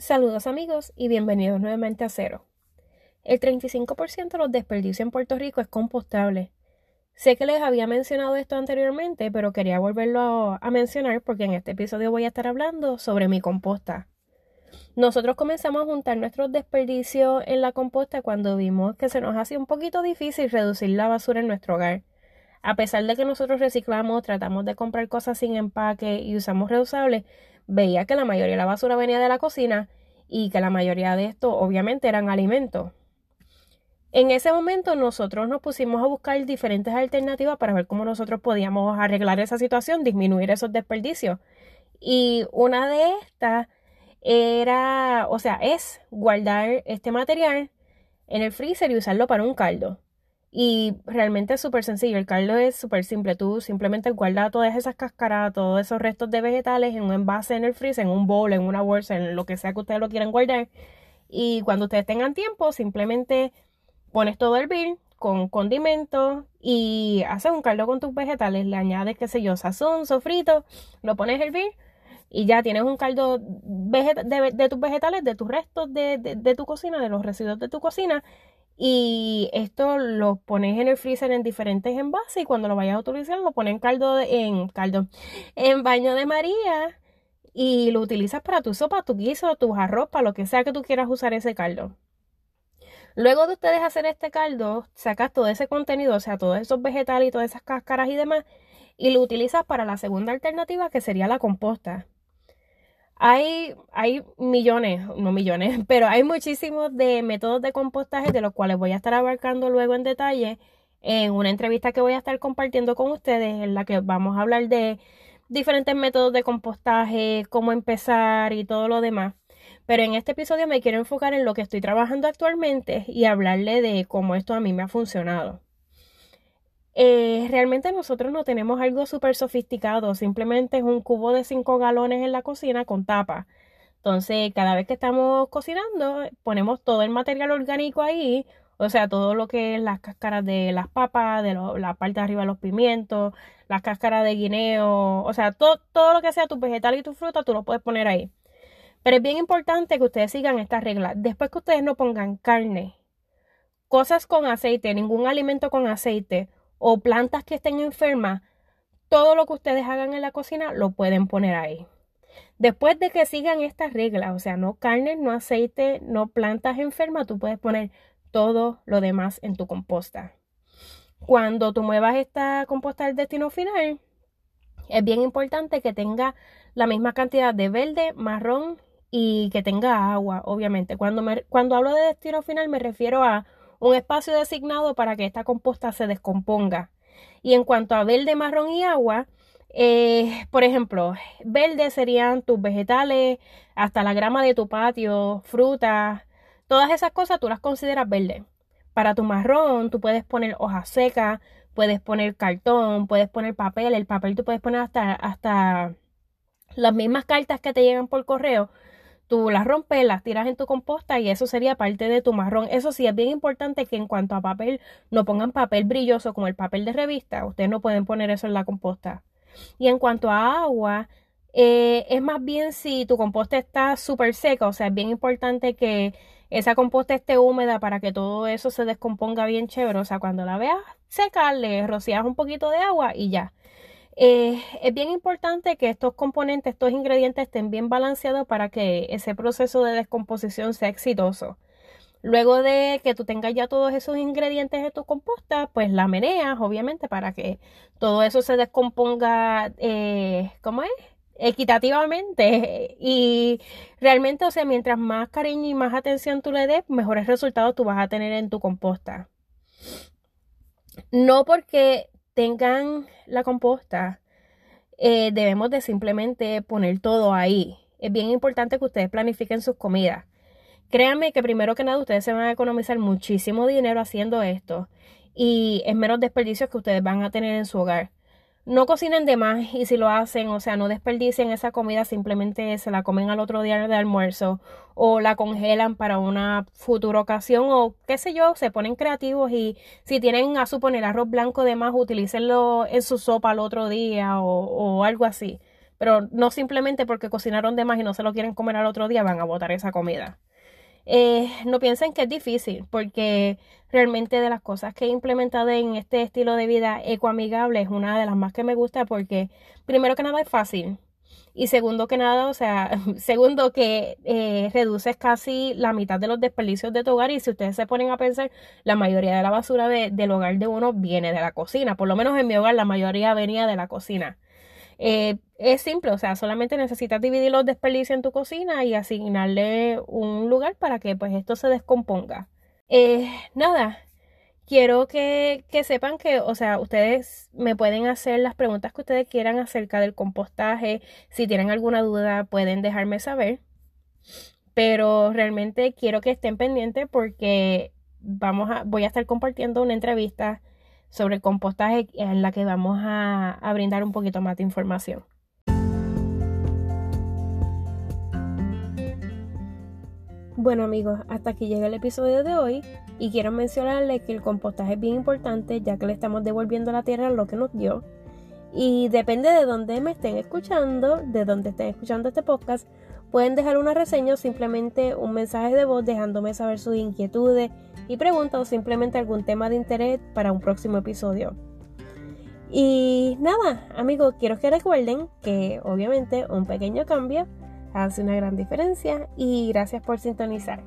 Saludos amigos y bienvenidos nuevamente a Cero. El 35% de los desperdicios en Puerto Rico es compostable. Sé que les había mencionado esto anteriormente, pero quería volverlo a mencionar porque en este episodio voy a estar hablando sobre mi composta. Nosotros comenzamos a juntar nuestros desperdicios en la composta cuando vimos que se nos hacía un poquito difícil reducir la basura en nuestro hogar. A pesar de que nosotros reciclamos, tratamos de comprar cosas sin empaque y usamos reusables, veía que la mayoría de la basura venía de la cocina y que la mayoría de esto obviamente eran alimentos. En ese momento nosotros nos pusimos a buscar diferentes alternativas para ver cómo nosotros podíamos arreglar esa situación, disminuir esos desperdicios. Y una de estas era, o sea, es guardar este material en el freezer y usarlo para un caldo. Y realmente es súper sencillo, el caldo es súper simple, tú simplemente guardas todas esas cáscaras, todos esos restos de vegetales en un envase en el freezer, en un bowl, en una bolsa, en lo que sea que ustedes lo quieran guardar. Y cuando ustedes tengan tiempo, simplemente pones todo el hervir con condimentos y haces un caldo con tus vegetales, le añades, qué sé yo, sazón, sofrito, lo pones a hervir y ya tienes un caldo de, tus vegetales, de tus restos de, de, tu cocina, de los residuos de tu cocina y esto lo pones en el freezer en diferentes envases y cuando lo vayas a utilizar lo pones en caldo, en caldo, en baño de María y lo utilizas para tu sopa, tu guiso, tu arroz, para lo que sea que tú quieras usar ese caldo. Luego de ustedes hacer este caldo, sacas todo ese contenido, o sea, todos esos vegetales y todas esas cáscaras y demás, y lo utilizas para la segunda alternativa que sería la composta. Hay, hay millones, no millones, pero hay muchísimos de métodos de compostaje de los cuales voy a estar abarcando luego en detalle en una entrevista que voy a estar compartiendo con ustedes en la que vamos a hablar de diferentes métodos de compostaje, cómo empezar y todo lo demás. Pero en este episodio me quiero enfocar en lo que estoy trabajando actualmente y hablarle de cómo esto a mí me ha funcionado. Eh, realmente nosotros no tenemos algo súper sofisticado, simplemente es un cubo de 5 galones en la cocina con tapa. Entonces, cada vez que estamos cocinando, ponemos todo el material orgánico ahí, o sea, todo lo que es las cáscaras de las papas, de la parte de arriba de los pimientos, las cáscaras de guineo, o sea, todo, todo lo que sea tu vegetal y tu fruta, tú lo puedes poner ahí. Pero es bien importante que ustedes sigan estas reglas. Después que ustedes no pongan carne, cosas con aceite, ningún alimento con aceite, o plantas que estén enfermas, todo lo que ustedes hagan en la cocina lo pueden poner ahí. Después de que sigan estas reglas, o sea, no carne, no aceite, no plantas enfermas, tú puedes poner todo lo demás en tu composta. Cuando tú muevas esta composta al destino final, es bien importante que tenga la misma cantidad de verde, marrón y que tenga agua, obviamente. Cuando, me, cuando hablo de destino final me refiero a un espacio designado para que esta composta se descomponga. Y en cuanto a verde, marrón y agua, eh, por ejemplo, verde serían tus vegetales, hasta la grama de tu patio, frutas, todas esas cosas tú las consideras verde. Para tu marrón, tú puedes poner hojas secas, puedes poner cartón, puedes poner papel, el papel tú puedes poner hasta, hasta las mismas cartas que te llegan por correo, tú las rompes, las tiras en tu composta y eso sería parte de tu marrón. Eso sí, es bien importante que en cuanto a papel, no pongan papel brilloso como el papel de revista. Ustedes no pueden poner eso en la composta. Y en cuanto a agua, eh, es más bien si tu composta está súper seca, o sea, es bien importante que esa composta esté húmeda para que todo eso se descomponga bien chévere. O sea, cuando la veas seca, le rocías un poquito de agua y ya. Eh, es bien importante que estos componentes, estos ingredientes estén bien balanceados para que ese proceso de descomposición sea exitoso. Luego de que tú tengas ya todos esos ingredientes en tu composta, pues la meneas, obviamente, para que todo eso se descomponga, eh, ¿cómo es? Equitativamente. Y realmente, o sea, mientras más cariño y más atención tú le des, mejores resultados tú vas a tener en tu composta. No porque tengan la composta, eh, debemos de simplemente poner todo ahí. Es bien importante que ustedes planifiquen sus comidas. Créanme que primero que nada ustedes se van a economizar muchísimo dinero haciendo esto y es menos desperdicios que ustedes van a tener en su hogar no cocinen de más y si lo hacen, o sea, no desperdicien esa comida, simplemente se la comen al otro día de almuerzo o la congelan para una futura ocasión o qué sé yo, se ponen creativos y si tienen a suponer arroz blanco de más, utilícenlo en su sopa al otro día o, o algo así. pero no simplemente porque cocinaron de más y no se lo quieren comer al otro día van a botar esa comida. Eh, no piensen que es difícil, porque realmente de las cosas que he implementado en este estilo de vida ecoamigable es una de las más que me gusta porque primero que nada es fácil. Y segundo que nada, o sea, segundo que eh, reduces casi la mitad de los desperdicios de tu hogar y si ustedes se ponen a pensar, la mayoría de la basura del hogar de uno viene de la cocina. Por lo menos en mi hogar la mayoría venía de la cocina. Eh, es simple, o sea, solamente necesitas dividir los desperdicios en tu cocina y asignarle un lugar para que pues esto se descomponga. Eh, nada, quiero que, sepan que, o sea, ustedes me pueden hacer las preguntas que ustedes quieran acerca del compostaje. Si tienen alguna duda, pueden dejarme saber. Pero realmente quiero que estén pendientes porque vamos a, voy a estar compartiendo una entrevista sobre compostaje en la que vamos a, a brindar un poquito más de información. Bueno amigos, hasta aquí llega el episodio de hoy y quiero mencionarles que el compostaje es bien importante ya que le estamos devolviendo a la tierra lo que nos dio. Y depende de dónde me estén escuchando, de dónde estén escuchando este podcast, pueden dejar una reseña o simplemente un mensaje de voz dejándome saber sus inquietudes y preguntas o simplemente algún tema de interés para un próximo episodio. Y nada, amigos, quiero que recuerden que obviamente un pequeño cambio hace una gran diferencia y gracias por sintonizar.